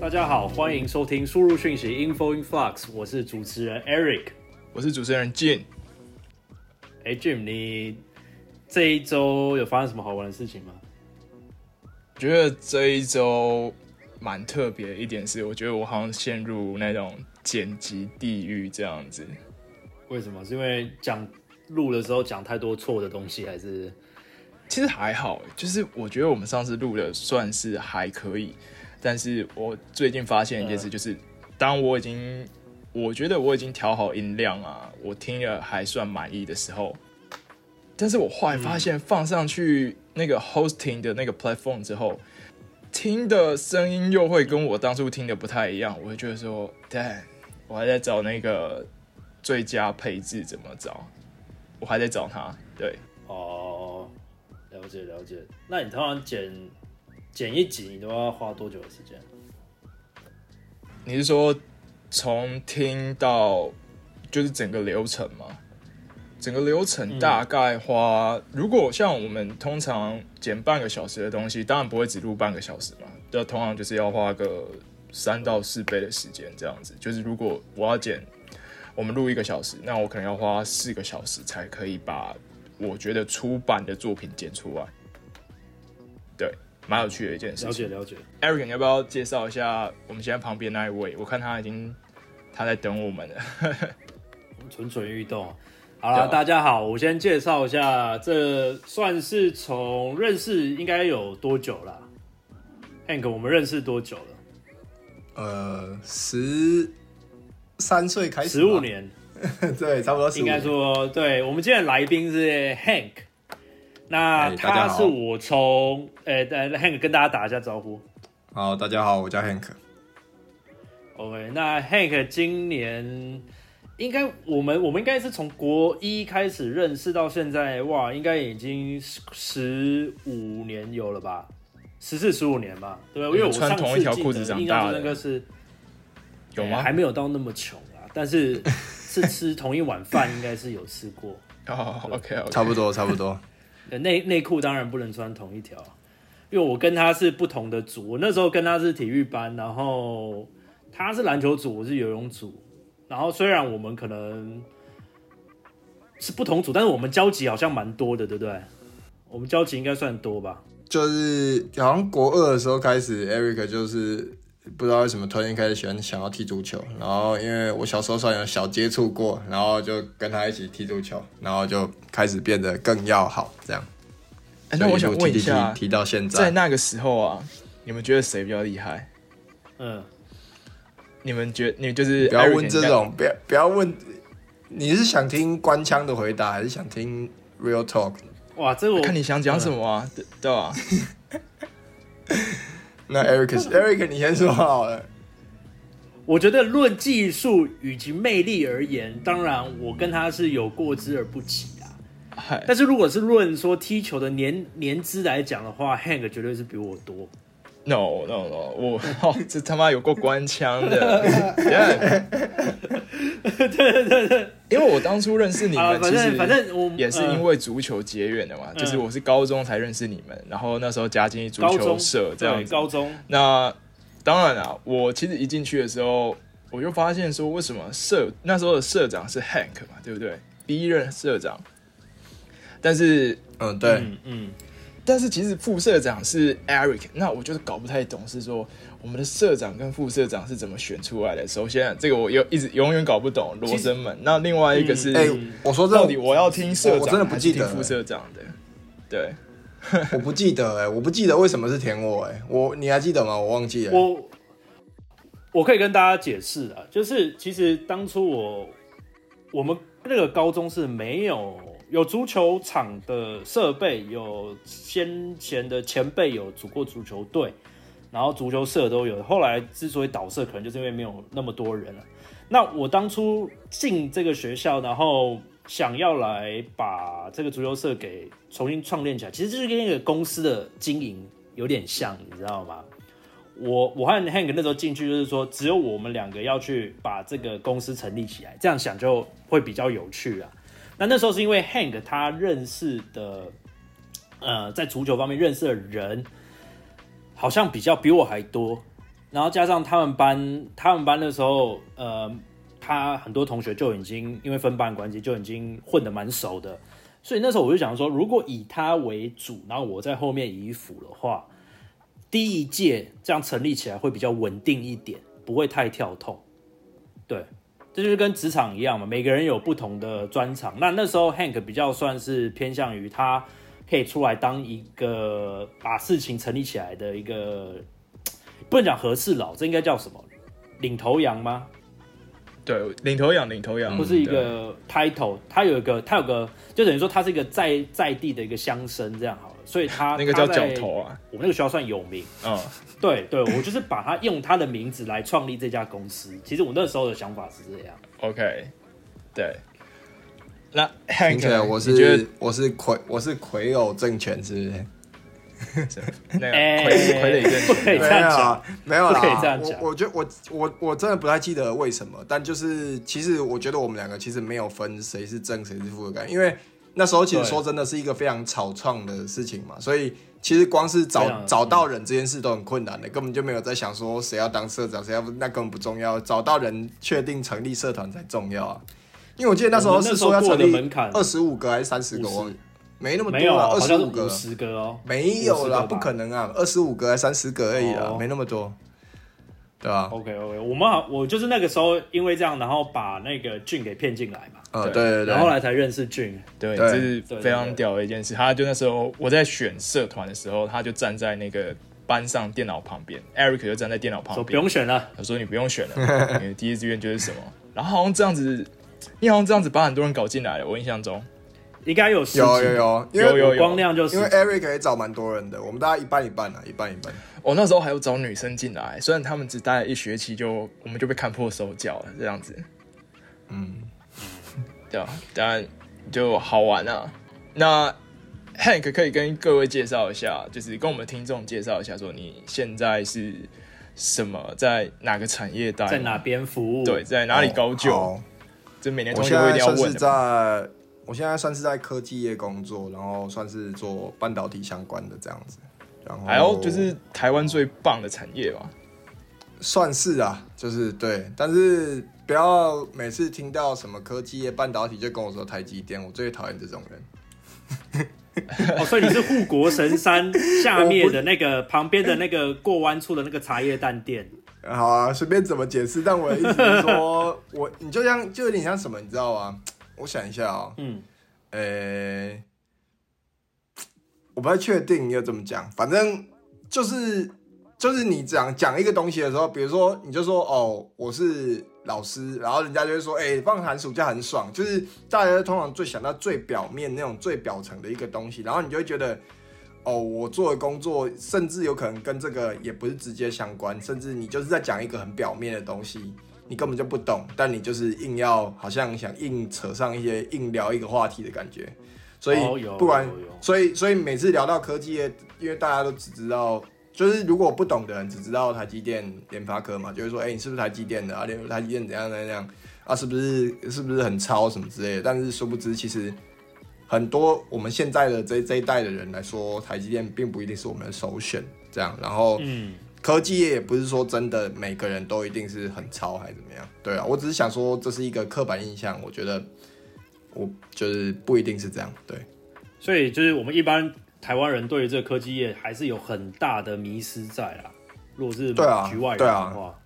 大家好，欢迎收听输入讯息 Info in Flux，我是主持人 Eric。我是主持人 Jim。哎，Jim，你这一周有发生什么好玩的事情吗？我觉得这一周蛮特别的一点是，我觉得我好像陷入那种剪辑地狱这样子。为什么？是因为讲录的时候讲太多错的东西，还是？其实还好，就是我觉得我们上次录的算是还可以，但是我最近发现一件事，就是当我已经我觉得我已经调好音量啊，我听了还算满意的时候，但是我后来发现放上去那个 hosting 的那个 platform 之后，听的声音又会跟我当初听的不太一样，我会觉得说，damn，我还在找那个最佳配置怎么找，我还在找他，对。哦，了解了解。那你通常剪剪一集，你都要花多久的时间？你是说从听到就是整个流程吗？整个流程大概花，如果像我们通常剪半个小时的东西，当然不会只录半个小时嘛，就通常就是要花个三到四倍的时间这样子。就是如果我要剪，我们录一个小时，那我可能要花四个小时才可以把我觉得出版的作品剪出来。对，蛮有趣的一件事情。了解了解。Eric，你要不要介绍一下我们现在旁边那一位？我看他已经他在等我们了。我们蠢蠢欲动。好了，大家好，我先介绍一下，这算是从认识应该有多久了？Hank，我们认识多久了？呃，十三岁开始，十五，年，对，差不多15应该年。说，对我们今天的来宾是 Hank。那他是我从，呃、呃 Hank 跟大家打一下招呼。好，大家好，我叫 Hank。OK，那 Hank 今年应该我们我们应该是从国一开始认识到现在，哇，应该已经十五年有了吧？十四十五年吧，对吧？因为我穿同一条裤子长大的那个是有吗？哎还没有到那么穷啊，但是是吃同一碗饭，应该是有吃过。哦，OK OK，差不多，差不多。呃内内裤当然不能穿同一条，因为我跟他是不同的组。我那时候跟他是体育班，然后他是篮球组，我是游泳组。然后虽然我们可能是不同组，但是我们交集好像蛮多的，对不对？我们交集应该算多吧？就是好像国二的时候开始，Eric 就是不知道为什么突然开始喜欢想要踢足球，然后因为我小时候算有小接触过，然后就跟他一起踢足球，然后就开始变得更要好，这样。哎那我想问一下踢，到现在在那个时候啊，你们觉得谁比较厉害？嗯，你们觉你就是不要问这种，不要不要问。你是想听官腔的回答，还是想听 real talk？哇，这个我看你想讲什么啊？对对吧？那 Eric Eric 你先说好了。我觉得论技术以及魅力而言，当然我跟他是有过之而不及啊。嗨，但是如果是论说踢球的年年资来讲的话，Hank 绝对是比我多。No no no，我 哦，这他妈有过官腔的。对对对对，因为我当初认识你啊，们，其实反正反正我也是因为足球结缘的嘛，就是我是高中才认识你们，然后那时候加进足球社这样子。高中。那当然啊，我其实一进去的时候，我就发现说，为什么社那时候的社长是 Hank 嘛，对不对？第一任社长，但是嗯，对，嗯嗯，但是其实副社长是 Eric，那我就是搞不太懂，是说我们的社长跟副社长是怎么选出来的？首先，这个我又一直永远搞不懂罗生门。那另外一个是，哎、我说这到底我要听社长我我真的不记得副社长的？对，我不记得哎、我不记得为什么是填我哎、我你还记得吗？我忘记了。我我可以跟大家解释啊，就是其实当初我我们那个高中是没有有足球场的设备，有先前的前辈有组过足球队，然后足球社都有。后来之所以倒社，可能就是因为没有那么多人了。那我当初进这个学校，然后想要来把这个足球社给重新创建起来，其实就是跟那个公司的经营有点像，你知道吗？我我和 Hank 那时候进去，就是说只有我们两个要去把这个公司成立起来，这样想就会比较有趣啊。那那时候是因为 Hank 他认识的，呃，在足球方面认识的人，好像比较比我还多，然后加上他们班，他们班那时候，呃，他很多同学就已经因为分班关系就已经混得蛮熟的，所以那时候我就想说，如果以他为主，然后我在后面以辅的话，第一届这样成立起来会比较稳定一点，不会太跳痛。对，这就是跟职场一样嘛，每个人有不同的专长。那那时候 Hank 比较算是偏向于他可以出来当一个把事情成立起来的一个，不能讲和事佬，这应该叫什么？领头羊吗？对，领头羊，领头羊，不是一个 title，他有一个，他有个，就等于说他是一个在在地的一个乡绅这样好了，所以他那个叫角头啊，我们那个学校算有名。嗯，对对，我就是把他用他的名字来创立这家公司。其实我那时候的想法是这样。OK，对。那 Hank，我你觉得是我是魁我是魁偶政权，是不是？那傀傀儡政权不可以这样讲啊，没有啦不可以这样讲我我觉得我我我真的不太记得为什么，但就是其实我觉得我们两个其实没有分谁是正谁是负的感觉，因为那时候其实对说真的是一个非常草创的事情嘛，所以其实光是找找到人这件事都很困难的，根本就没有在想说谁要当社长，谁要那根本不重要，找到人确定成立社团才重要啊。因为我记得那时候是说要成立门槛二十五个还是三十个，50我没那么，多了，二十五个。十个哦。没有50啦，不可能啊，二十五个还三十个而已啦，哦没那么多，对啊、OK OK，我们好，我就是那个时候因为这样，然后把那个俊给骗进来嘛，呃，对对对对，然后后来才认识俊。对，这是非常屌的一件事。他就那时候我在选社团的时候，他就站在那个班上电脑旁边，Eric 就站在电脑旁边说不用。选了，他说你不用选了，你的第一志愿就是什么。然后好像这样子，你好像这样子把很多人搞进来了。我印象中，应该有十有有有，因为有有光亮就是因为 Eric 也找蛮多人的，我们大家一半一半啊，一半一半。我、那时候还有找女生进来，虽然他们只待了一学期就，我们就被看破手脚了，这样子。嗯，对啊，当然就好玩啊。那 Hank 可以跟各位介绍一下，就是跟我们听众介绍一下，说你现在是什么，在哪个产业待，在哪？边服务？对，，在哪里高就？好这每年同学会一定要在算是问的我现在算是在科技业工作，然后算是做半导体相关的这样子。然后还有就是台湾最棒的产业吧。算是啊，就是对，但是不要每次听到什么科技业、半导体就跟我说台积电，我最讨厌这种人。哦，所以你是护国神山 下面的那个旁边的那个过弯处的那个茶叶蛋店。好啊，随便怎么解释，但我的意思是说，我你就像就有点像什么，你知道吗？我想一下哦，嗯，呃、我不太确定要怎么讲，反正就是就是你讲讲一个东西的时候，比如说你就说哦，我是老师，然后人家就会说，哎、放寒暑假很爽，就是大家通常最想到最表面那种最表层的一个东西，然后你就会觉得。哦，我做的工作甚至有可能跟这个也不是直接相关，甚至你就是在讲一个很表面的东西，你根本就不懂，但你就是硬要好像想硬扯上一些硬聊一个话题的感觉，所以不管所以所以每次聊到科技业，因为大家都只知道，就是如果不懂的人只知道台积电、联发科嘛，就会说，哎、你是不是台积电的啊？联台积电怎样怎样怎样啊？是不是是不是很超什么之类的？但是殊不知，其实很多我们现在的这这一代的人来说，台积电并不一定是我们的首选。这样，然后嗯，科技业也不是说真的每个人都一定是很超还是怎么样，对啊，我只是想说这是一个刻板印象，我觉得我就是不一定是这样，对。所以就是我们一般台湾人对于这个科技业还是有很大的迷失在啦。如果是对啊局外人的话，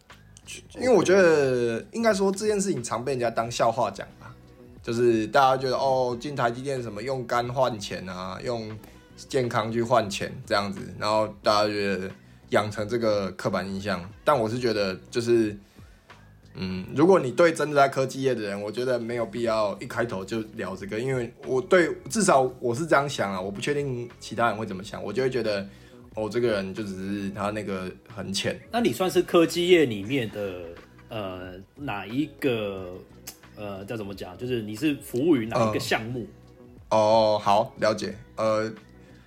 因为我觉得应该说这件事情常被人家当笑话讲吧，就是大家觉得哦，进台积电什么用肝换钱啊，用健康去换钱这样子，然后大家觉得养成这个刻板印象。但我是觉得就是，嗯，如果你对真的在科技业的人，我觉得没有必要一开头就聊这个，因为我对至少我是这样想啊，我不确定其他人会怎么想，我就会觉得哦，这个人就只是他那个很浅。那你算是科技业里面的呃哪一个呃叫怎么讲？就是你是服务于哪一个嗯项目？哦，好，了解。呃，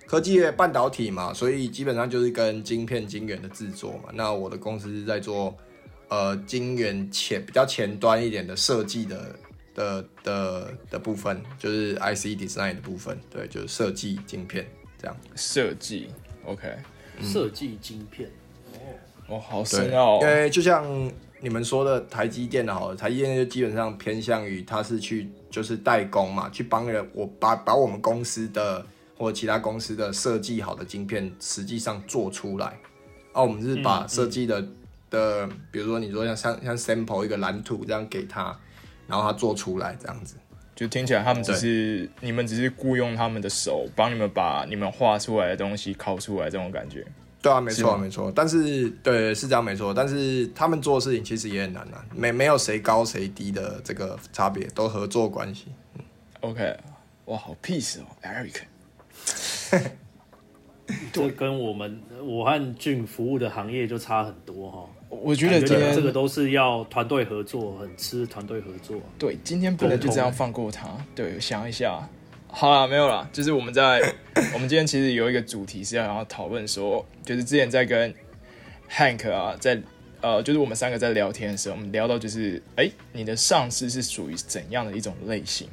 科技业半导体嘛，所以基本上就是跟晶片、晶圆的制作嘛。那我的公司是在做呃晶圆前比较前端一点的设计的的的的部分，就是 IC design 的部分，对，就是设计晶片这样。设计，OK，设计晶片，哦，好对深奥、因哦。为就像你们说的，台积电的好了，台积电就基本上偏向于它是去就是代工嘛，去帮人我把把我们公司的或者其他公司的设计好的晶片，实际上做出来。啊，我们是把设计的、的，比如说你说像像像 sample 一个蓝图这样给他，然后他做出来这样子。就听起来他们只是你们只是雇佣他们的手，帮你们把你们画出来的东西拷出来，这种感觉。对啊，没错没错，但是对是这样没错，但是他们做的事情其实也很难啊，没没有谁高谁低的这个差别，都合作关系。OK，哇，好 peace 哦，Eric。这跟我们我和俊服务的行业就差很多哈。我觉得今天这个都是要团队合作，很吃团队合作。对，今天不能就这样放过他。对，我想一下，好了，没有了，就是我们在 我们今天其实有一个主题是要想要讨论说，就是之前在跟 Hank 啊，在呃，就是我们三个在聊天的时候，我们聊到就是，哎、你的上司是属于怎样的一种类型？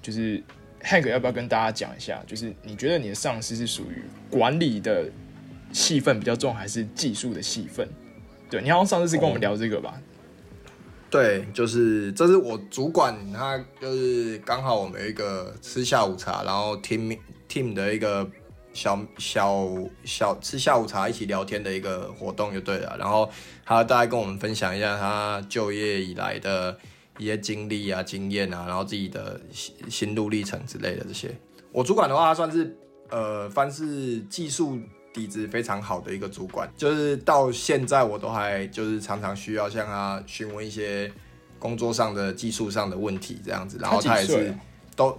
就是 Hank 要不要跟大家讲一下？就是你觉得你的上司是属于管理的戏份比较重，还是技术的戏份？对你好像上次是跟我们聊这个吧？对，就是这是我主管，他就是刚好我们有一个吃下午茶，然后 team team 的一个小小小吃下午茶一起聊天的一个活动就对了。然后他大概跟我们分享一下他就业以来的一些经历啊、经验啊，然后自己的心心路历程之类的这些。我主管的话，他算是呃，凡是技术底子非常好的一个主管，就是到现在我都还就是常常需要向他询问一些工作上的技术上的问题这样子，然后他也是都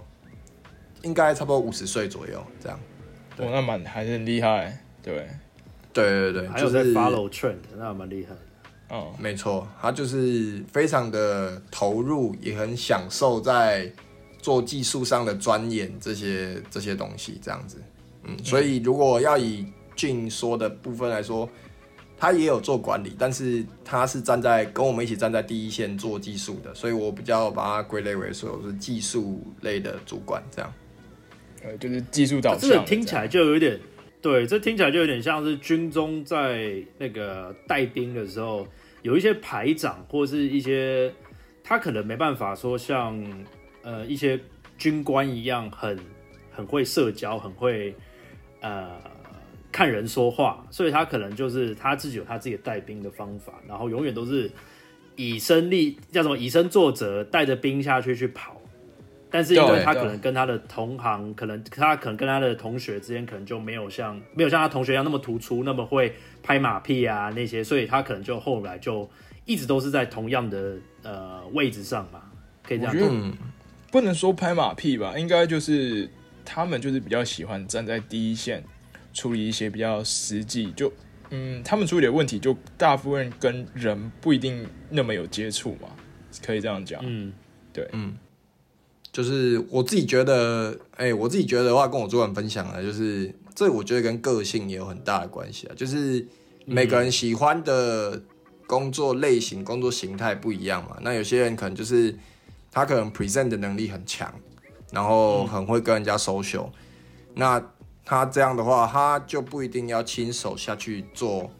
应该差不多五十岁左右这样。哦，那蛮还是很厉害，对，对对对，还有在就是 follow trend，那蛮厉害的。嗯，没错，他就是非常的投入，也很享受在做技术上的钻研这些这些东西，这样子。嗯，所以如果要以俊说的部分来说，他也有做管理，但是他是站在跟我们一起站在第一线做技术的，所以我比较把它归类为说我是技术类的主管这样。呃，就是技术导这向这，个听起来就有点，对，这听起来就有点像是军中在那个带兵的时候，有一些排长或是一些他可能没办法说像呃一些军官一样很很会社交，很会呃看人说话，所以他可能就是他自己有他自己的带兵的方法，然后永远都是以身立叫什么以身作则，带着兵下去去跑。但是因为他可能跟他的同行，可能他可能跟他的同学之间，可能就没有像没有像他同学一样那么突出，那么会拍马屁啊那些，所以他可能就后来就一直都是在同样的呃位置上嘛，可以这样讲。我觉得不能说拍马屁吧，应该就是他们就是比较喜欢站在第一线处理一些比较实际，就嗯，他们处理的问题就大部分跟人不一定那么有接触嘛，可以这样讲。嗯，对嗯，就是我自己觉得，哎、我自己觉得的话，跟我主管分享的，就是这我觉得跟个性也有很大的关系啊。就是每个人喜欢的工作类型、工作形态不一样嘛。那有些人可能就是他可能 present 的能力很强，然后很会跟人家 social、那他这样的话，他就不一定要亲手下去做，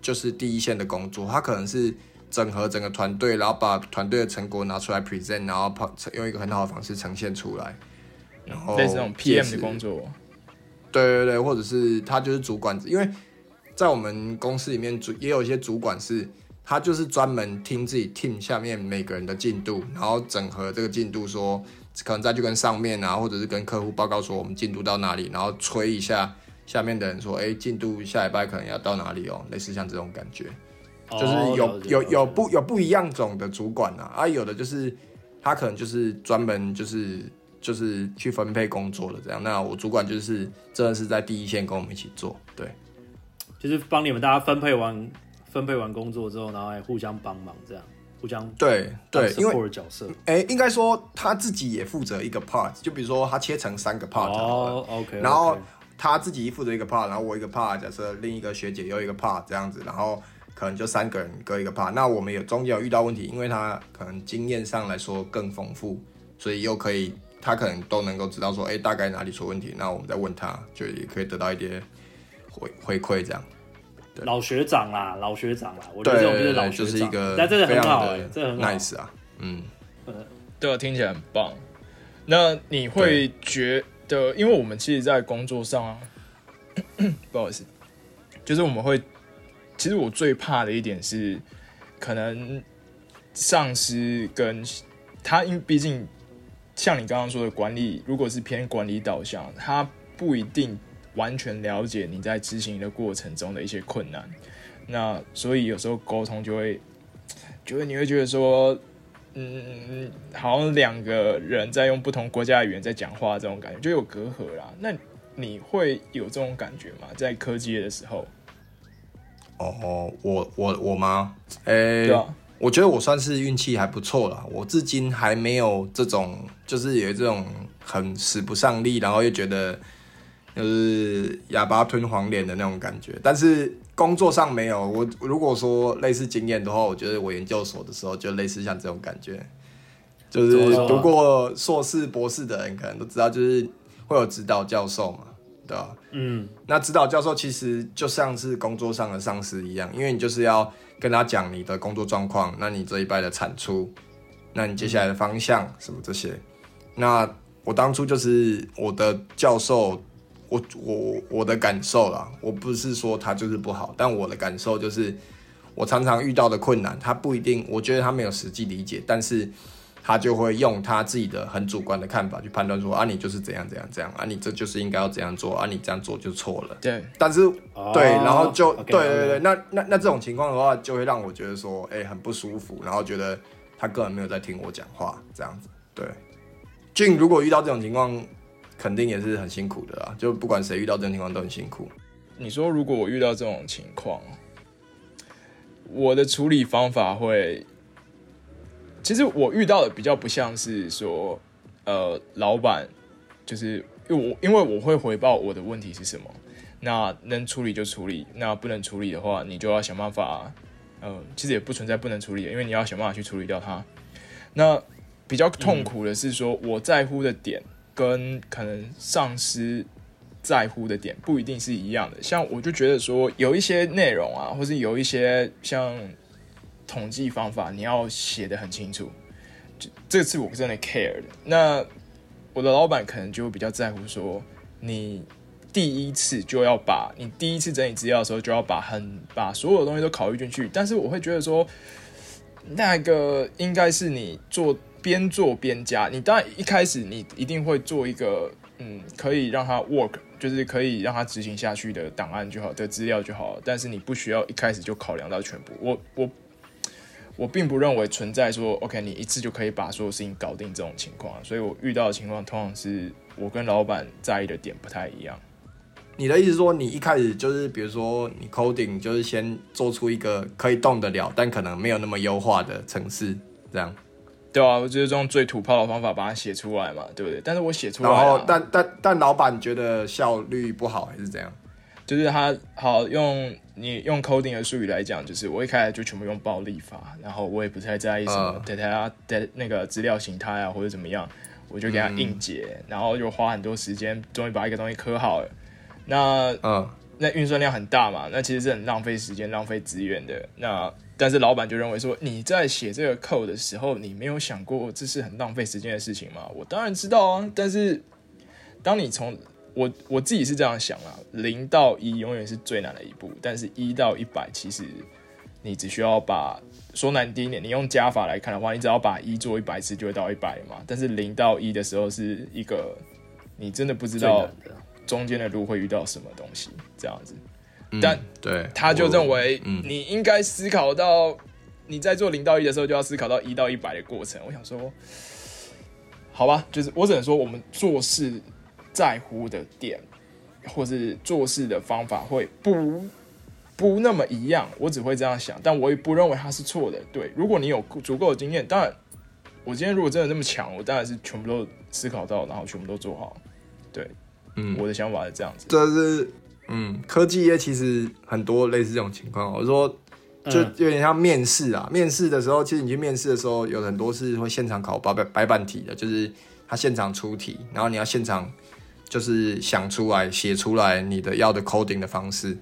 就是第一线的工作，他可能是。整合整个团队，然后把团队的成果拿出来 present，然后跑用一个很好的方式呈现出来，然后类似那种 PM 的工作，对对对，或者是他就是主管，因为在我们公司里面主也有一些主管是，他就是专门听自己 team 下面每个人的进度，然后整合这个进度说，可能再去跟上面啊，或者是跟客户报告说我们进度到哪里，然后催一下下面的人说，哎，进度下礼拜可能要到哪里哦，类似像这种感觉。就是有、哦有有不有不一样种的主管啊，啊有的就是他可能就是专门就是就是去分配工作的这样。那我主管就是真的是在第一线跟我们一起做，对就是帮你们大家分配完分配完工作之后，然后还互相帮忙，这样互相对对，因为角色。哎、应该说他自己也负责一个 part，就比如说他切成三个 part，哦，OK，然后他自己负责一个 part，然后我一个 part，假设另一个学姐又一个 part 这样子，然后可能就三个人各一个 part。那我们有中间有遇到问题，因为他可能经验上来说更丰富，所以又可以他可能都能够知道说，哎、大概哪里出问题，那我们再问他，就也可以得到一些回回馈这样。老学长啦，老学长啦，我觉得这种就是老学长，就是一个但这个非很好、欸这个很好。nice 啊，嗯。对啊，听起来很棒。那你会觉得，因为我们其实，在工作上啊，不好意思，就是我们会，其实我最怕的一点是，可能上司跟他，因为毕竟像你刚刚说的管理，如果是偏管理导向，他不一定完全了解你在执行的过程中的一些困难。那所以有时候沟通就会，就会你会觉得说，嗯，好像两个人在用不同国家的语言在讲话，这种感觉就有隔阂啦。那你会有这种感觉吗？在科技业的时候，哦，我我我吗？诶、对啊，我觉得我算是运气还不错了，我至今还没有这种，就是有这种很使不上力，然后又觉得就是哑巴吞黄连的那种感觉。但是工作上没有，我如果说类似经验的话，我觉得我研究所的时候就类似像这种感觉，就是读过硕士、博士的人可能都知道，就是会有指导教授嘛，对吧、嗯，那指导教授其实就像是工作上的上司一样，因为你就是要跟他讲你的工作状况，那你这一拜的产出，那你接下来的方向什么这些。那我当初就是我的教授，我我我的感受啦，我不是说他就是不好，但我的感受就是，我常常遇到的困难，他不一定，我觉得他没有实际理解，但是他就会用他自己的很主观的看法去判断说啊，你就是怎样怎样怎样啊，你这就是应该要怎样做啊，你这样做就错了。对，但是哦对，然后就对对对，那那那这种情况的话，就会让我觉得说，哎、很不舒服，然后觉得他个人没有在听我讲话，这样子。对，俊如果遇到这种情况，肯定也是很辛苦的啦。就不管谁遇到这种情况都很辛苦。你说如果我遇到这种情况，我的处理方法会，其实我遇到的比较不像是说，呃，老板就是因为我因为我会回报我的问题是什么，那能处理就处理，那不能处理的话，你就要想办法，呃，其实也不存在不能处理，因为你要想办法去处理掉它。那比较痛苦的是说，我在乎的点跟可能上司在乎的点不一定是一样的。像我就觉得说，有一些内容啊，或是有一些像统计方法，你要写的很清楚。这这次我真的 care 的。那我的老板可能就比较在乎说，你第一次就要把你第一次整理资料的时候就要把很把所有东西都考虑进去。但是我会觉得说，那个应该是你做边做边加。你当然一开始你一定会做一个嗯，可以让它 work，就是可以让它执行下去的档案就好，的资料就好了。但是你不需要一开始就考量到全部。我我我并不认为存在说 OK，你一次就可以把所有事情搞定这种情况啊。所以我遇到的情况通常是我跟老板在意的点不太一样。你的意思说，你一开始就是比如说你 coding 就是先做出一个可以动得了，但可能没有那么优化的程式，这样。对啊，我就是用最土炮的方法把它写出来嘛，对不对？但是我写出来、然后啊，，但但但老板觉得效率不好，还是怎样？就是他好用你用 coding 的术语来讲，就是我一开始就全部用暴力法，然后我也不太在意什么嗯 data 的那个资料形态啊或者怎么样，我就给他硬解，然后就花很多时间，终于把一个东西刻好了。那嗯，那运算量很大嘛，那其实是很浪费时间、浪费资源的。那但是老板就认为说，你在写这个 code 的时候，你没有想过这是很浪费时间的事情吗？我当然知道啊，但是当你从我我自己是这样想啊，零到一永远是最难的一步，但是一到一百其实你只需要把说难听一点，你用加法来看的话，你只要把一做一百次就会到一百嘛。但是零到一的时候是一个你真的不知道。中间的路会遇到什么东西，这样子。嗯但对，他就认为嗯你应该思考到你在做零到一的时候就要思考到一到一百的过程。我想说，好吧，就是我只能说我们做事在乎的点，或是做事的方法会不不那么一样。我只会这样想，但我也不认为他是错的。对，如果你有足够的经验，当然，我今天如果真的那么强，我当然是全部都思考到，然后全部都做好。对，嗯我的想法是这样子。这是嗯，科技业其实很多类似这种情况。我说就嗯有点像面试啊，面试的时候，其实你去面试的时候，有很多是会现场考白白白板题的，就是他现场出题，然后你要现场就是想出来、写出来你的要的 coding 的方式。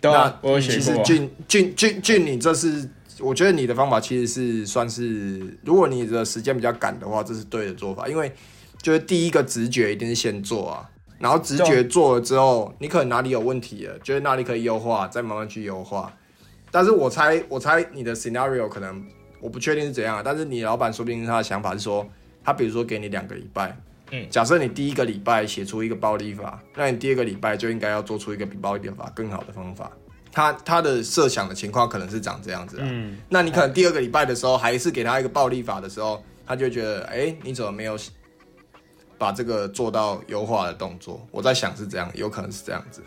对啊，我有其。实俊俊俊俊，你这是我觉得你的方法其实是算是，如果你的时间比较赶的话，这是对的做法，因为就是第一个直觉一定是先做啊，然后直觉做了之后，你可能哪里有问题了，觉得哪里可以优化，再慢慢去优化。但是我猜，我猜你的 scenario 可能我不确定是怎样啊，但是你老板说不定他的想法是说，他比如说给你两个礼拜，嗯假设你第一个礼拜写出一个暴力法，那你第二个礼拜就应该要做出一个比暴力法更好的方法。他他的设想的情况可能是长这样子啊，嗯，那你可能第二个礼拜的时候还是给他一个暴力法的时候，他就觉得，哎、你怎么没有把这个做到优化的动作？我在想是这样，有可能是这样子。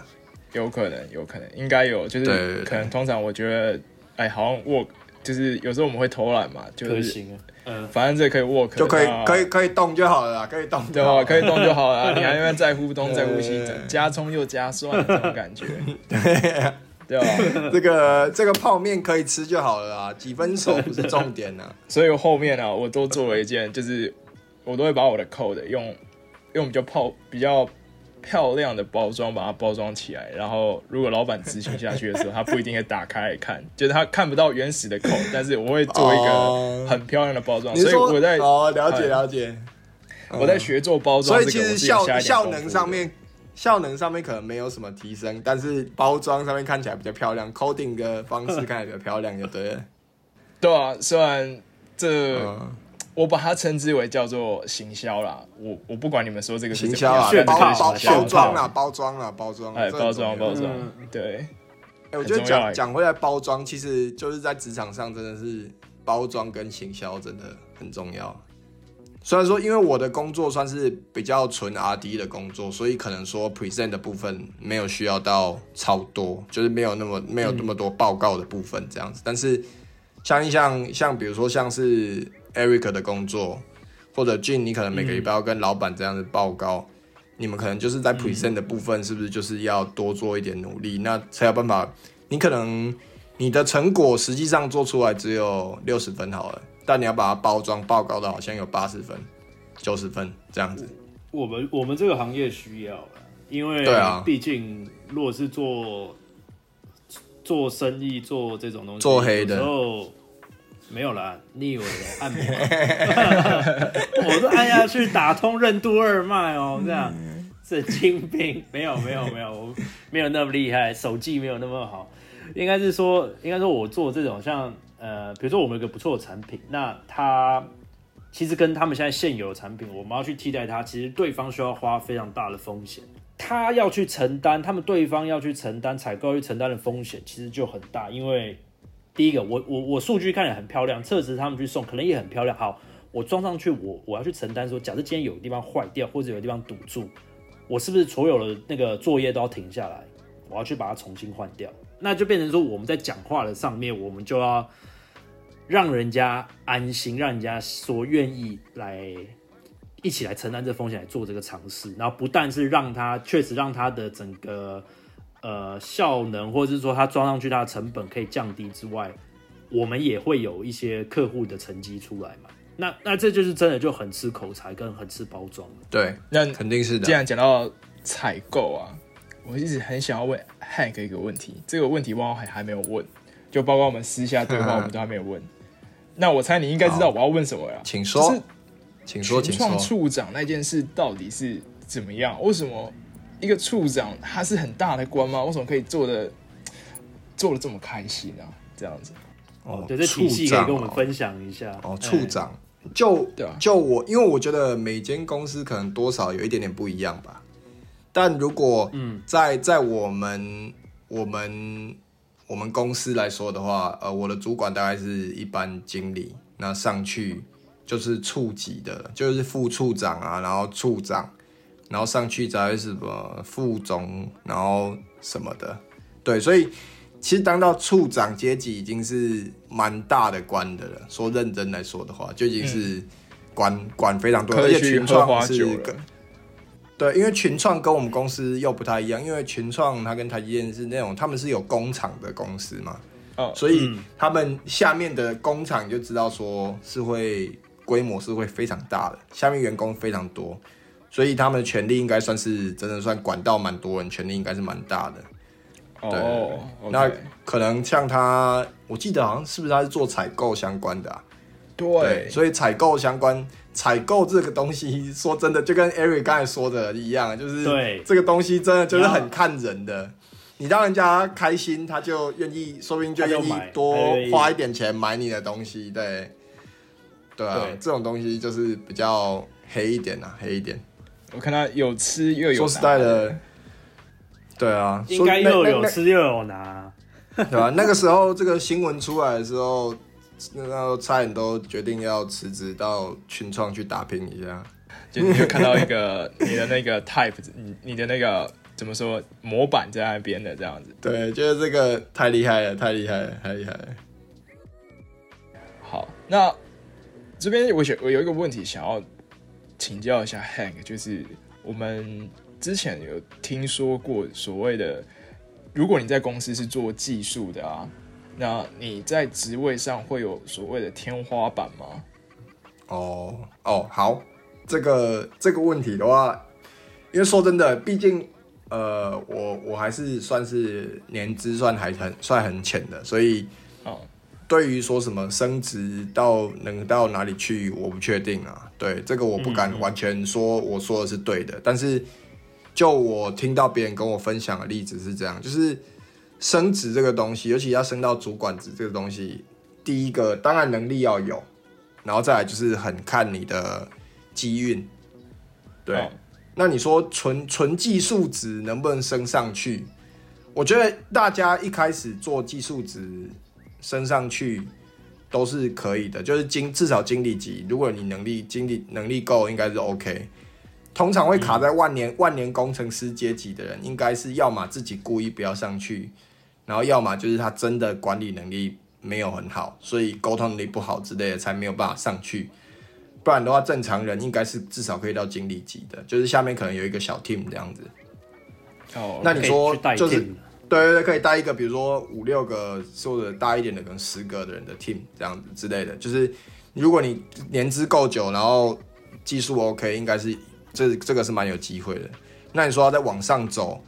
有可能，有可能，应该有，就是可能通常我觉得，哎，好像 work，就是有时候我们会偷懒嘛，就是嗯，反正这可以 work，就可以可以可以动就好了啦，可以动对吧？就好了。可以动就好了，你还要在乎东在乎西，加葱又加蒜这种感觉，对吧？这个这个泡面可以吃就好了啊，几分熟不是重点啊。所以我后面啊，我都做了一件，就是我都会把我的 code 用用比较泡比较漂亮的包装把它包装起来，然后如果老板执行下去的时候，他不一定会打开来看，就是他看不到原始的 code，但是我会做一哦。个很漂亮的包装，所以我在哦，了解哎了解。我在学做包装所以其实效效能上面，效能上面可能没有什么提升，但是包装上面看起来比较漂亮，coding 的方式 看起来比较漂亮，就对了。对啊，虽然这、嗯，我把它称之为叫做行销啦，我我不管你们说这个是行销啊怎么样，炫包包装啦，包装啊，包装啊，哎，包装包装嗯，对，哎，我觉得讲讲回来，包装其实就是在职场上真的是包装跟行销真的很重要。虽然说，因为我的工作算是比较纯 R D 的工作，所以可能说 present 的部分没有需要到超多，就是没有那么没有那么多报告的部分这样子。但是像像像比如说像是 Eric 的工作，或者 Jin，你可能每个礼拜要跟老板这样子报告，你们可能就是在 present 的部分，是不是就是要多做一点努力，那才有办法？你可能你的成果实际上做出来只有六十分好了，但你要把它包装报告的好像有八十分、九十分这样子。我们我们这个行业需要啦，因为对啊毕竟如果是做做生意做这种东西，做黑的时候没有啦，你以为的按摩，我都按下去打通任督二脉哦，这样神经病，没有没有没有，我没有那么厉害，手技没有那么好，应该是说，应该说我做这种像呃，比如说我们有个不错的产品，那它其实跟他们现在现有的产品，我们要去替代它，其实对方需要花非常大的风险，他要去承担，他们对方要去承担采购要去承担的风险，其实就很大。因为第一个，我我我数据看起来很漂亮，测试他们去送可能也很漂亮，好，我装上去，我我要去承担说，假设今天有地方坏掉或者有地方堵住，我是不是所有的那个作业都要停下来？我要去把它重新换掉，那就变成说我们在讲话的上面，我们就要让人家安心，让人家说愿意来一起来承担这风险来做这个尝试，然后不但是让他确实让他的整个呃效能，或者是说它装上去它的成本可以降低之外，我们也会有一些客户的成绩出来嘛。那那这就是真的就很吃口才跟很吃包装。对，那肯定是的既。然讲到采购啊，我一直很想要问 Hank 一个问题，这个问题汪还还没有问，就包括我们私下对话，我们都还没有问。那我猜你应该知道我要问什么呀？请说就是，请说，请群创。处长那件事到底是怎么样？为什么一个处长他是很大的官吗？为什么可以做的做的这么开心啊？这样子，哦对，这体系可以跟我们分享一下。哦，哎处长，就对啊就我，因为我觉得每间公司可能多少有一点点不一样吧。但如果嗯在在我们我们我们公司来说的话，呃，我的主管大概是一般经理，那上去就是处级的，就是副处长啊，然后处长，然后上去才会是什么副总，然后什么的，对，所以其实当到处长阶级已经是蛮大的官的了。说认真来说的话，就已经是管、管非常多，而且群创是花酒了。对，因为群创跟我们公司又不太一样，因为群创它跟台积电是那种他们是有工厂的公司嘛，哦，所以嗯他们下面的工厂就知道说是会规模是会非常大的，下面员工非常多，所以他们的权力应该算是真的算管到蛮多人，权力应该是蛮大的。哦那可能像他，我记得好像是不是他是做采购相关的啊？对，所以采购相关，采购这个东西，说真的，就跟 Eric 刚才说的一样，就是对这个东西真的就是很看人的。你让人家开心，他就愿意，说不定就愿意多花一点钱买你的东西。对，对啊，对这种东西就是比较黑一点啊，黑一点。我看他有吃又有说实在的，对啊，应该又有吃又有拿，对吧、那个时候这个新闻出来的时候，那时候差点都决定要辞职到群创去打拼一下。就你就看到一个你的那个 type，你你的那个怎么说模板在那边的这样子。对，觉得这个太厉害了，太厉害了，太厉害了。好，那这边我想我有一个问题想要请教一下 Hank，就是我们之前有听说过所谓的，如果你在公司是做技术的啊，那你在职位上会有所谓的天花板吗？哦哦，好，这个这个问题的话，因为说真的，毕竟呃，我我还是算是年资算还很算很浅的，所以哦，对于说什么升职到能到哪里去，我不确定啊。对，这个我不敢完全说我说的是对的，但是就我听到别人跟我分享的例子是这样，就是升职这个东西，尤其要升到主管职这个东西，第一个当然能力要有，然后再来就是很看你的机运。对，哦那你说纯纯技术值能不能升上去？我觉得大家一开始做技术值升上去都是可以的，就是经至少经理级，如果你能力经理能力够，应该是 OK。通常会卡在万年、万年工程师阶级的人，应该是要么自己故意不要上去，然后要么就是他真的管理能力没有很好，所以沟通能力不好之类的，才没有办法上去。不然的话，正常人应该是至少可以到经理级的，就是下面可能有一个小 team 这样子。哦，那你说就是对对对，可以带一个，比如说五六个或者大一点的，可能十个的人的 team 这样子之类的。就是如果你年资够久，然后技术 OK，应该是这这个是蛮有机会的。那你说要再往上走，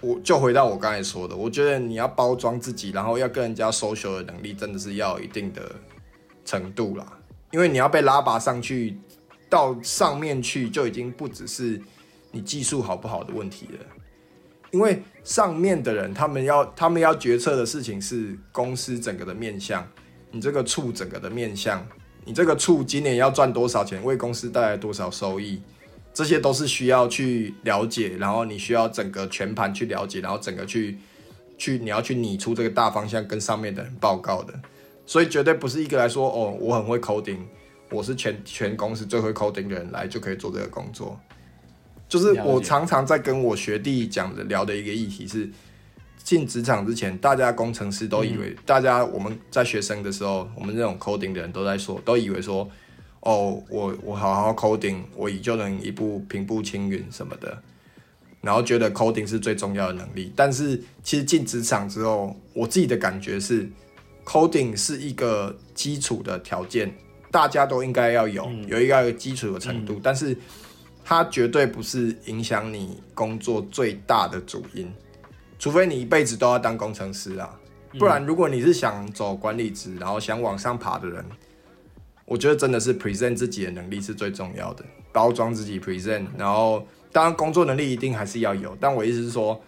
我就回到我刚才说的，我觉得你要包装自己，然后要跟人家 social 的能力，真的是要有一定的程度啦。因为你要被拉拔上去到上面去，就已经不只是你技术好不好的问题了。因为上面的人，他们要他们要决策的事情是公司整个的面向，你这个处整个的面向，你这个处今年要赚多少钱，为公司带来多少收益，这些都是需要去了解，然后你需要整个全盘去了解，然后整个去去你要去拟出这个大方向，跟上面的人报告的。所以绝对不是一个来说哦，我很会 coding，我是全全公司最会 coding 的人来就可以做这个工作。就是我常常在跟我学弟讲的聊的一个议题是，进职场之前，大家工程师都以为，大家我们在学生的时候，我们这种 coding 的人都在说，都以为说，哦，我我好好 coding，我就能一步平步青云什么的，然后觉得 coding 是最重要的能力。但是其实进职场之后，我自己的感觉是，coding 是一个基础的条件，大家都应该要有，嗯。有一个基础的程度，但是它绝对不是影响你工作最大的主因，除非你一辈子都要当工程师啊，不然如果你是想走管理职，然后想往上爬的人，我觉得真的是 present 自己的能力是最重要的，包装自己 present，然后当然工作能力一定还是要有，但我意思是说，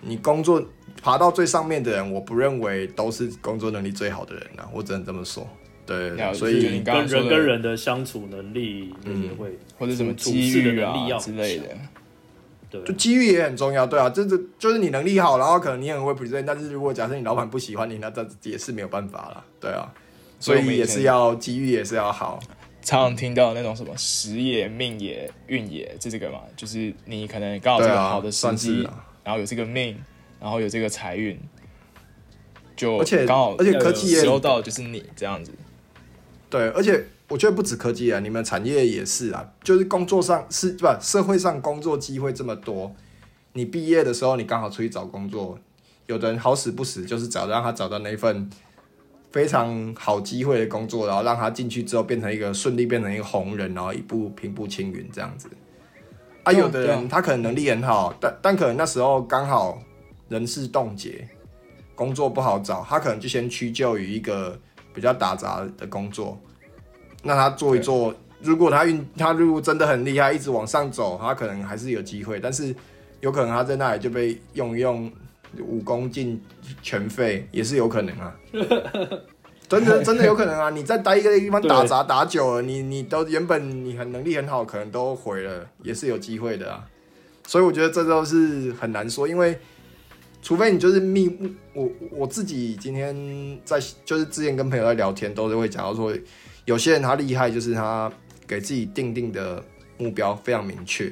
你工作爬到最上面的人，我不认为都是工作能力最好的人啊，我只能这么说。对，所以刚刚说跟人跟人的相处能力那些会，或者什么机遇能力要啊之类的。对就机遇也很重要，对啊，这是就是你能力好，然后可能你很会 present，但是如果假设你老板不喜欢你，那这也是没有办法了，对啊，所以也是要机遇也是要好，常常听到那种什么时也、命也、运也，这这个嘛，就是你可能刚好这个好的时机，然后有这个命，然后有这个财运，就而且刚好而且科技也收到就是你这样子。对，而且我觉得不止科技啊，你们产业也是啊，就是工作上是不社会上工作机会这么多，你毕业的时候你刚好出去找工作，有的人好死不死就是找让他找到那份非常好机会的工作，然后让他进去之后变成一个顺利变成一个红人，然后一步平步青云这样子。啊，有的人他可能能力很好，但但可能那时候刚好人事冻结，工作不好找，他可能就先屈就于一个比较打杂的工作。那他做一做，如果他运他如果真的很厉害，一直往上走，他可能还是有机会。但是有可能他在那里就被用一用武功尽全废，也是有可能啊。真的真的有可能啊！你再待一个地方打杂打久了，你你都原本你很能力很好，可能都毁了，也是有机会的啊。所以我觉得这都是很难说，因为除非你就是密我我自己今天在就是之前跟朋友在聊天，都是会讲到说，有些人他厉害，就是他给自己定定的目标非常明确，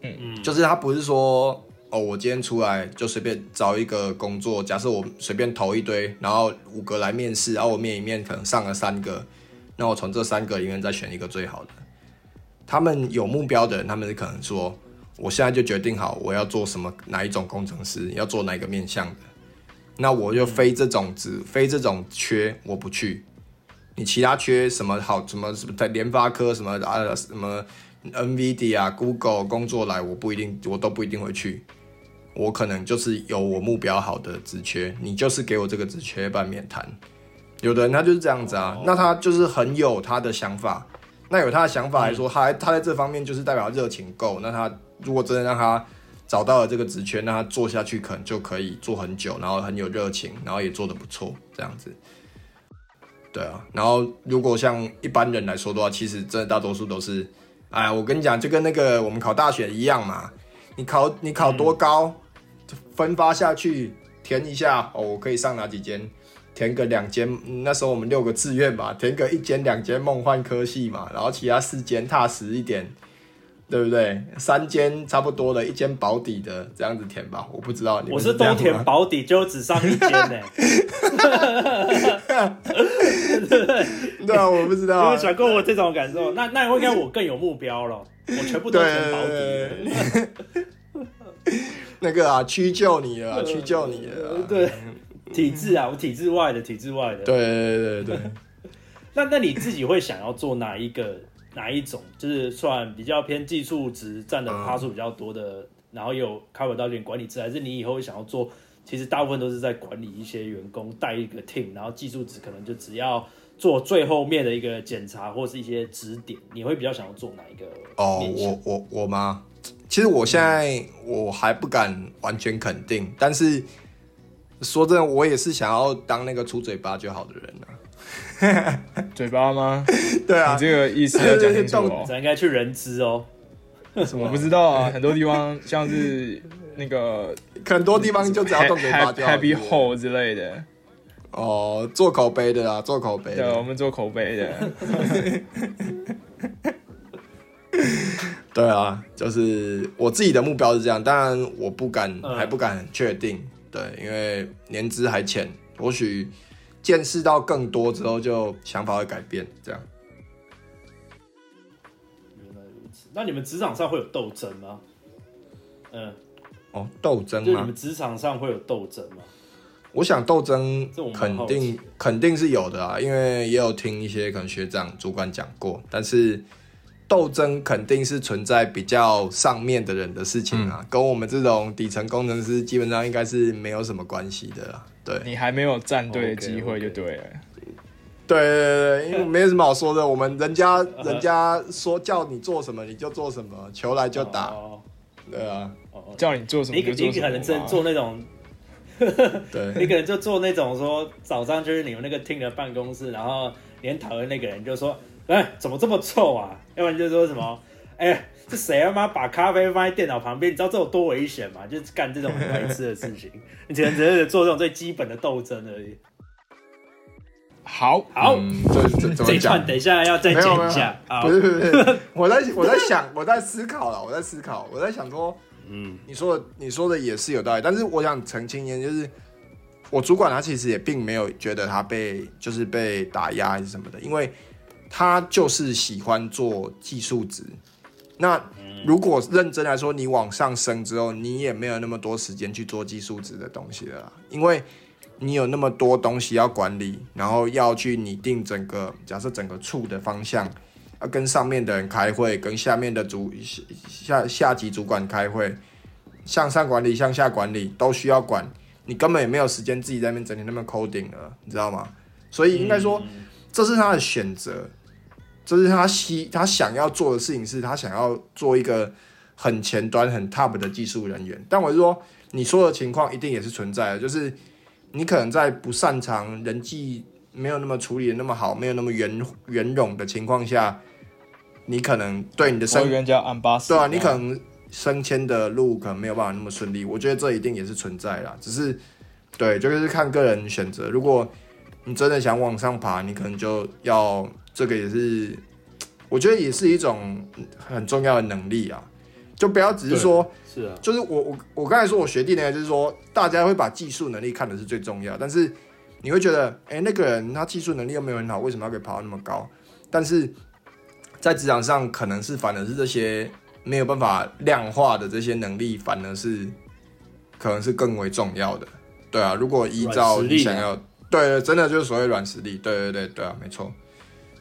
嗯，就是他不是说哦，我今天出来就随便找一个工作，假设我随便投一堆，然后五个来面试，然后我面一面可能上了三个，那我从这三个里面再选一个最好的。他们有目标的人，他们是可能说，我现在就决定好我要做什么，哪一种工程师，要做哪个面向的，那我就非这种职，非这种缺我不去。你其他缺什么好，什么什么在联发科什么啊什么 NVIDIA 啊、Google 工作来，我不一定，我都不一定会去。我可能就是有我目标好的职缺，你就是给我这个职缺办免谈。有的人他就是这样子啊，那他就是很有他的想法。那有他的想法来说，他他在这方面就是代表热情够。那他如果真的让他找到了这个职缺，那他做下去可能就可以做很久，然后很有热情，然后也做得不错，这样子。对啊，然后如果像一般人来说的话，其实真的大多数都是，哎，我跟你讲，就跟那个我们考大学一样嘛，你考你考多高，就分发下去填一下哦，我可以上哪几间，填个两间，嗯那时候我们六个志愿嘛，填个一间两间梦幻科系嘛，然后其他四间踏实一点，对不对？三间差不多的，一间保底的，这样子填吧。我不知道你们我是都填保底，就只上一间呢、对啊，我不知你道啊有。想过我这种感受？那那应该我更有目标了，我全部都填保底。那个啊，屈就你了啊，屈就你了啊。对，体制啊，我体制外的，体制外的。对对对对，那那你自己会想要做哪一个哪一种？就是算比较偏技术值占的趴数比较多的，然后有 cover 到一点管理制，还是你以后会想要做？其实大部分都是在管理一些员工，带一个 team，然后技术值可能就只要做最后面的一个检查或是一些指点。你会比较想要做哪一个哦，我我我吗？其实我现在我还不敢完全肯定，但是说真的，我也是想要当那个出嘴巴就好的人啊。嘴巴吗？对啊你，这个意思要讲清楚哦。咱应该去人资哦。我不知道啊，很多地方像是那个很多地方就只要动嘴巴就好。Happy Hole 之类的，哦，做口碑的啦，做口碑对，我的。们做口碑的。对啊，就是我自己的目标是这样，当然我不敢，嗯还不敢很确定。对，因为年资还浅，或许见识到更多之后，就想法会改变。这样。原来如此。那你们职场上会有斗争吗？嗯，哦，斗争吗你们？职场上会有斗争吗？我想斗争肯定肯定是有的啊，因为也有听一些可能学长、主管讲过，但是斗争肯定是存在比较上面的人的事情啊，跟我们这种底层工程师基本上应该是没有什么关系的啦。对，你还没有站队的机会就对了。对对对，因为没有什么好说的，我们人家 人家说叫你做什么你就做什么，球来就打，哦对啊，叫你做什么你可你就做什么可能真。做那种，对 你可能就做那种说早上就是你们那个厅的办公室，然后连讨论那个人就说，哎，怎么这么臭啊？要不然就说什么，哎，这谁他妈把咖啡放在电脑旁边？你知道这有多危险吗？就是干这种很白痴的事情，你只能只是做这种最基本的斗争而已。好，好，嗯，这这这一段？等一下要再没有没有剪一下啊不。是不是，不是我在我在想，我在思考了，我在思考，我在想说，嗯，你说的你说的也是有道理，但是我想澄清一点，就是我主管他其实也并没有觉得他被就是被打压还是什么的，因为他就是喜欢做技术值。那如果认真来说，你往上升之后，你也没有那么多时间去做技术值的东西了，因为你有那么多东西要管理，然后要去拟定整个假设整个处的方向，要跟上面的人开会，跟下面的主下下级主管开会，向上管理、向下管理都需要管，你根本也没有时间自己在那边整天那么 coding 了，你知道吗？所以应该说，这是他的选择。这是他希他想要做的事情，是他想要做一个很前端、很 top 的技术人员。但我是说，你说的情况一定也是存在的，就是你可能在不擅长人际、没有那么处理的那么好、没有那么圆圆融的情况下，你可能对你的升对啊，你可能升迁的路可能没有办法那么顺利。我觉得这一定也是存在啦，只是对，就是看个人选择。如果你真的想往上爬，你可能就要。这个也是，我觉得也是一种很重要的能力啊，就不要只是说，是啊，就是我我我刚才说我学弟那个，就是说大家会把技术能力看的是最重要，但是你会觉得，哎，那个人他技术能力又没有很好，为什么要给爬到那么高？但是在职场上，可能是反而是这些没有办法量化的这些能力，反而是可能是更为重要的。对啊，如果依照你想要，对，真的就是所谓软实力，对对对对啊，没错。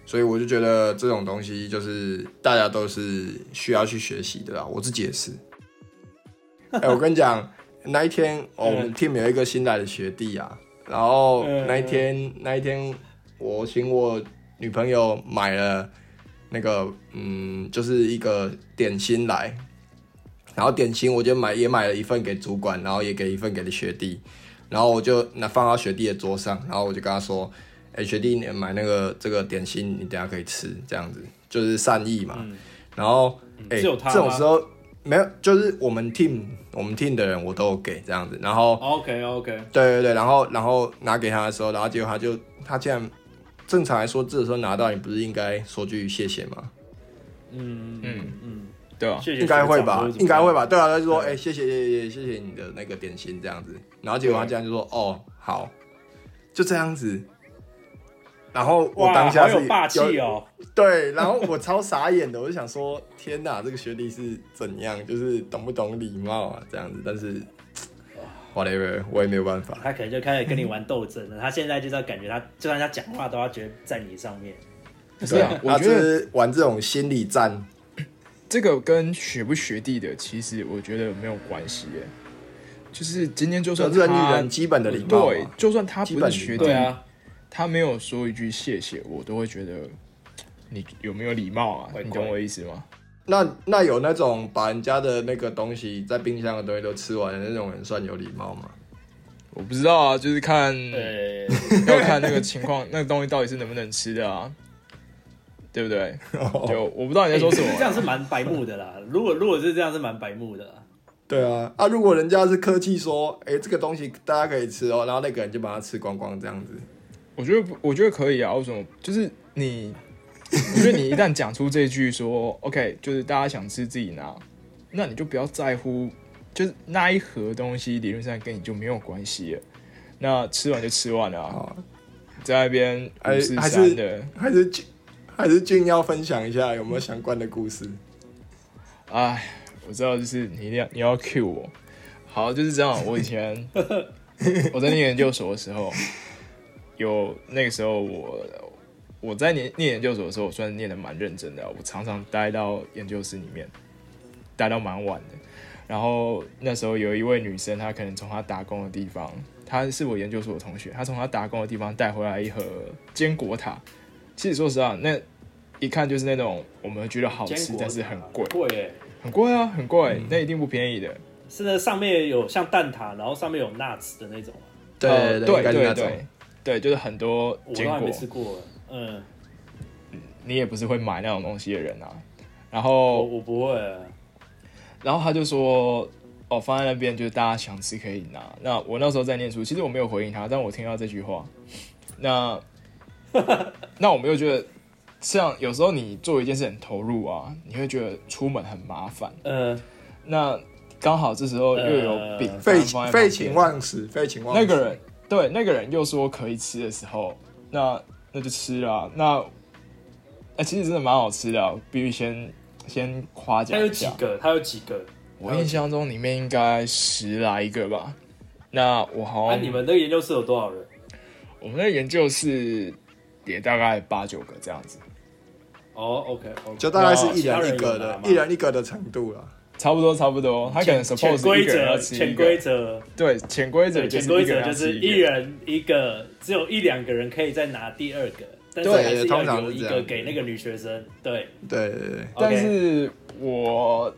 所以我就觉得这种东西就是大家都是需要去学习的啦，我自己也是。哎，我跟你讲，那一天我们 team 有一个新来的学弟啊，然后那一天那一天我请我女朋友买了那个嗯，就是一个点心来，然后点心我就买也买了一份给主管，然后也给一份给了学弟，然后我就那放到学弟的桌上，然后我就跟他说。哎，学弟，你买那个这个点心，你等下可以吃，这样子就是善意嘛。然后，哎，这种时候没有，就是我们 team 我们 team 的人我都有给这样子。然后，OK OK，对对对，然后然后拿给他的时候，然后结果他就他竟然正常来说，这时候拿到你不是应该说句谢谢吗？嗯嗯嗯，对吧？应该会吧，应该会吧。对啊，他就说，哎，谢谢谢谢谢谢你的那个点心这样子。然后结果他竟然就说，哦，好，就这样子。然后我当下是霸气哦，对，然后我超傻眼的，我就想说，天哪，这个学弟是怎样，就是懂不懂礼貌啊，这样子。但是，whatever，我也没有办法。他可能就开始跟你玩斗争了，他现在就是要感觉他，就算他讲话都要觉得在你上面。对啊，我觉得玩这种心理战，这个跟学不学弟的，其实我觉得没有关系耶。就是今天就算人与人基本的礼貌，对，就算他不是学弟啊。他没有说一句谢谢，我都会觉得 你有没有礼貌啊？你懂我意思吗？那那有那种把人家的那个东西在冰箱的东西都吃完的那种人算有礼貌吗？我不知道啊，就是看要看那个情况，那个东西到底是能不能吃的啊？对不对？就我不知道你在说什么。这样是蛮白目的啦。如果如果是这样，是蛮白目的。对啊，啊，如果人家是客气说，哎，这个东西大家可以吃哦，然后那个人就把它吃光光，这样子。我觉得不，我觉得可以啊。为什么？就是你，我觉得你一旦讲出这句说 “OK”，就是大家想吃自己拿，那你就不要在乎，就是那一盒东西理论上跟你就没有关系了。那吃完就吃完了，在那边还是还是还是俊还是俊要分享一下有没有相关的故事？哎，我知道，就是你一定要你要 cue 我。好，就是这样。我以前 我在念研究所的时候。有那个时候，我我在念念研究所的时候，我算是念的蛮认真的。我常常待到研究室里面，待到蛮晚的。然后那时候有一位女生，她可能从她打工的地方，她是我研究所的同学，她从她打工的地方带回来一盒坚果塔。其实说实话，那一看就是那种我们觉得好吃，但是很贵，贵很贵啊，很贵，那一定不便宜的。是那上面有像蛋挞，然后上面有 nuts 的那种对对对对。对，就是很多坚果。我没吃过，嗯，你也不是会买那种东西的人啊。然后我不会。然后他就说：“哦，放在那边，就是大家想吃可以拿。”那我那时候在念书，其实我没有回应他，但我听到这句话，那 那我没有觉得，像有时候你做一件事很投入啊，你会觉得出门很麻烦。嗯，那刚好这时候又有饼废废寝忘食，废寝忘食那个人。对，那个人又说可以吃的时候，那那就吃了。那哎、其实真的蛮好吃的啊、必须先先夸它有奖一下。几个？它有几个？我印象中里面应该十来个吧。那我好那、像、你们的研究室有多少人？我们的研究室也大概八九个这样子，哦，OK，, o k 就大概是一人人一个的，一人一个的程度了。差不多差不多。他可能潜 suppose 规则，潜规，则，对，潜规则潜规则就是一。人一个，只有一两个人可以再拿第二个，但是对还是通常要有一个给那个女学生。对，对对对，但是我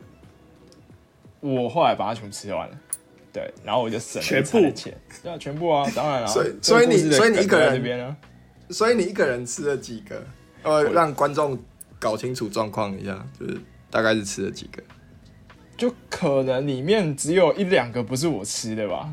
我后来把它全部吃完了，对，然后我就省了全部钱，对啊，全部啊，当然了、所以所以你所以你一个人这边呢、所以你一个人吃了几个？呃，让观众搞清楚状况一下，就是大概是吃了几个。就可能里面只有一两个不是我吃的吧。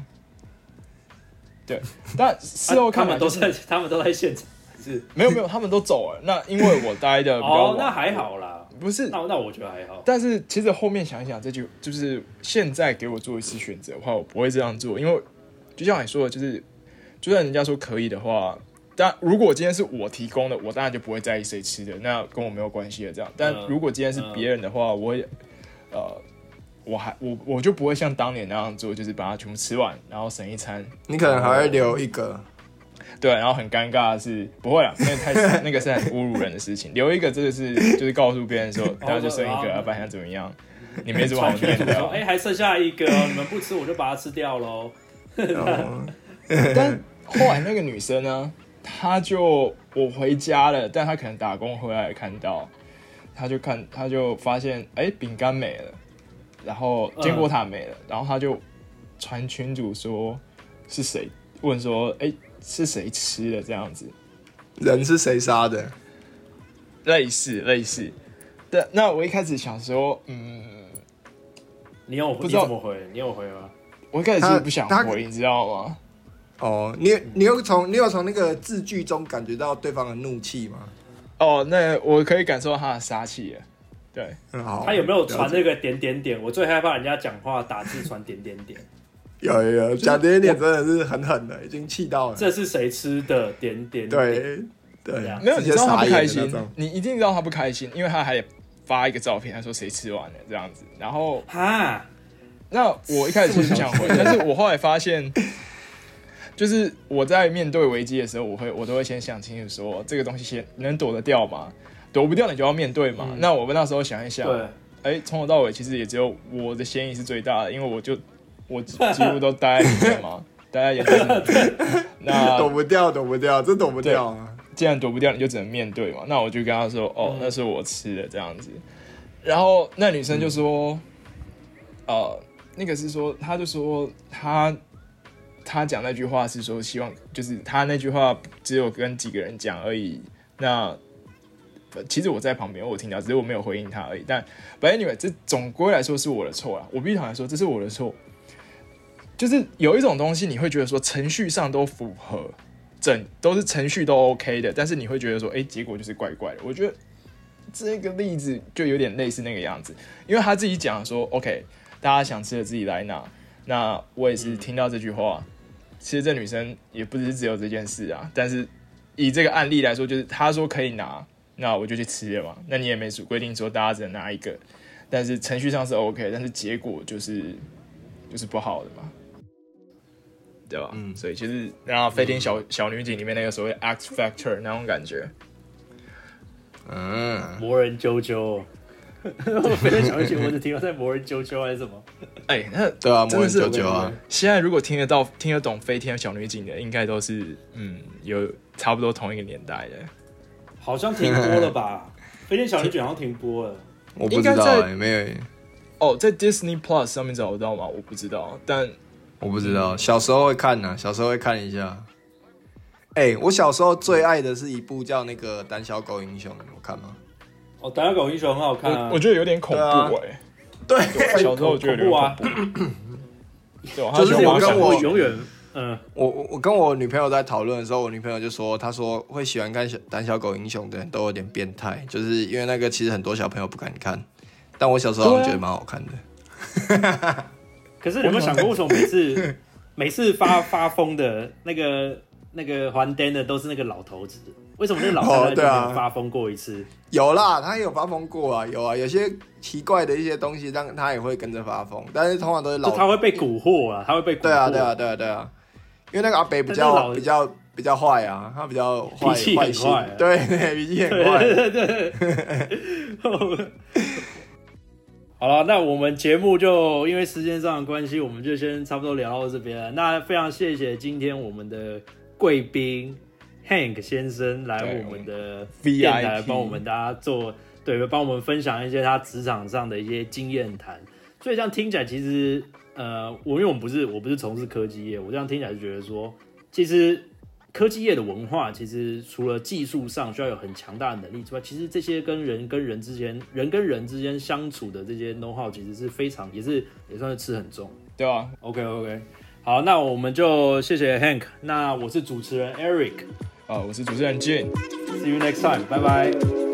对，但事后看来就是们都在，他们都在现场，是没有没有，他们都走了。那因为我待的比较 晚，，哦那还好啦，不是那那我觉得还好。但是其实后面想一想，这就就是现在给我做一次选择的话，我不会这样做，因为就像你说的，就是就算人家说可以的话，但如果今天是我提供的，我当然就不会在意谁吃的，那跟我没有关系了这样。但嗯如果今天是别人的话，我也呃，我还我我就不会像当年那样做，就是把它全部吃完，然后省一餐。你可能还会留一个，对，然后很尴尬的是，不会啊，那个太 那个是很侮辱人的事情。留一个真的是就是告诉别人说，大家就剩一个，哦要不然想怎么样？你没什么好传念的哎、还剩下一个哦，你们不吃我就把它吃掉喽。哦但后来那个女生呢，她就我回家了，但她可能打工回来看到，她就看她就发现哎饼干没了，然后坚果塔没了，然后他就传群主说是谁问说哎是谁吃的这样子，人是谁杀的？类似类似。对，那我一开始想说，嗯，你有不知道你怎么回？你有回吗？我一开始她是不想回，你知道吗？哦，你你有从你有从那个字句中感觉到对方的怒气吗？哦，那我可以感受到他的杀气了。对，很好。他有没有传那个点点点？我最害怕人家讲话打字传点点点。有有有，讲点点真的是很狠的，已经气到了。这是谁吃的？点点点。对对对啊，没有，你知道他不开心，你一定知道他不开心，因为他还发一个照片，他说谁吃完了这样子。然后，哈，那我一开始其实不想回，但是我后来发现，就是我在面对危机的时候，我会我都会先想清楚说，这个东西先能躲得掉吗？躲不掉你就要面对嘛。那我们那时候想一想，对，哎，从头到尾其实也只有我的嫌疑是最大的，因为我就我几几乎都待在里面嘛，待在研究室里面。那躲不掉，躲不掉，真躲不掉啊！既然躲不掉，你就只能面对嘛。那我就跟他说：“哦，那是我吃的这样子。”然后那女生就说：“呃，那个是说，她就说她他讲那句话是说希望，就是他那句话只有跟几个人讲而已。那呃其实我在旁边，我有听到，只是我没有回应他而已。但 but anyway，这总归来说是我的错啊。我必须坦白说，这是我的错。就是有一种东西，你会觉得说程序上都符合，整都是程序都 OK 的，但是你会觉得说，哎、结果就是怪怪的。我觉得这个例子就有点类似那个样子，因为他自己讲说，OK，大家想吃的自己来拿。那我也是听到这句话，其实这女生也不是只有这件事啊，但是以这个案例来说，就是她说可以拿，那我就去吃了嘛。那你也没规定说大家只能拿一个，但是程序上是 OK，但是结果就是就是不好的嘛。对吧？嗯所以其实然后《飞天小、小女警》里面那个所谓 X Factor 那种感觉，嗯，魔人啾啾。飞天小女警我只停留在魔人啾啾还是什么？哎、那对啊，魔人啾啾啊，现在如果听得到、听得懂《飞天小女警》的，应该都是嗯有差不多同一个年代的。好像停播了吧？飞天小女警好像停播了。我不知道哎，没有，哦，在 Disney Plus 上面找得到吗？我不知道，但我不知道。小时候会看呢，小时候会看一下。哎，我小时候最爱的是一部叫那个《胆小狗英雄》，你有看吗？哦，胆小狗英雄很好看啊。我我觉得有点恐怖哎、对，小时候我觉得有点恐恐怖。对啊，就是我跟我我永远嗯，我我我跟我女朋友在讨论的时候，我女朋友就说，她说会喜欢看小胆小狗英雄的人都有点变态，就是因为那个其实很多小朋友不敢看，但我小时候觉得蛮好看的。可是你有没有想过，为什么每次每次发发疯的那个那个还灯的都是那个老头子？为什么那个老太太就没哦对啊有发疯过一次？有啦，他也有发疯过啊，有啊，有些奇怪的一些东西让他也会跟着发疯，但是通常都是就老他会被蛊惑啊，他会被蛊惑。对啊，对啊，对啊，对啊，因为那个阿北比较比较比较坏啊，他比较坏脾气很坏啊，对 对，脾气很坏。对对对。好了，那我们节目就因为时间上的关系，我们就先差不多聊到这边了。那非常谢谢今天我们的贵宾 Hank 先生来我们的电台帮我们大家做，对，帮我们分享一些他职场上的一些经验谈。所以这样听起来，其实呃，我因为我们不是我不是从事科技业，我这样听起来就觉得说，其实科技业的文化，其实除了技术上需要有很强大的能力之外，其实这些跟人跟人之间、人跟人之间相处的这些 know how，其实是非常也是也算是吃很重。对啊，OK OK，好，那我们就谢谢 Hank，那我是主持人 Eric，See 啊，我是主持人 Jane，See。you next time，拜拜。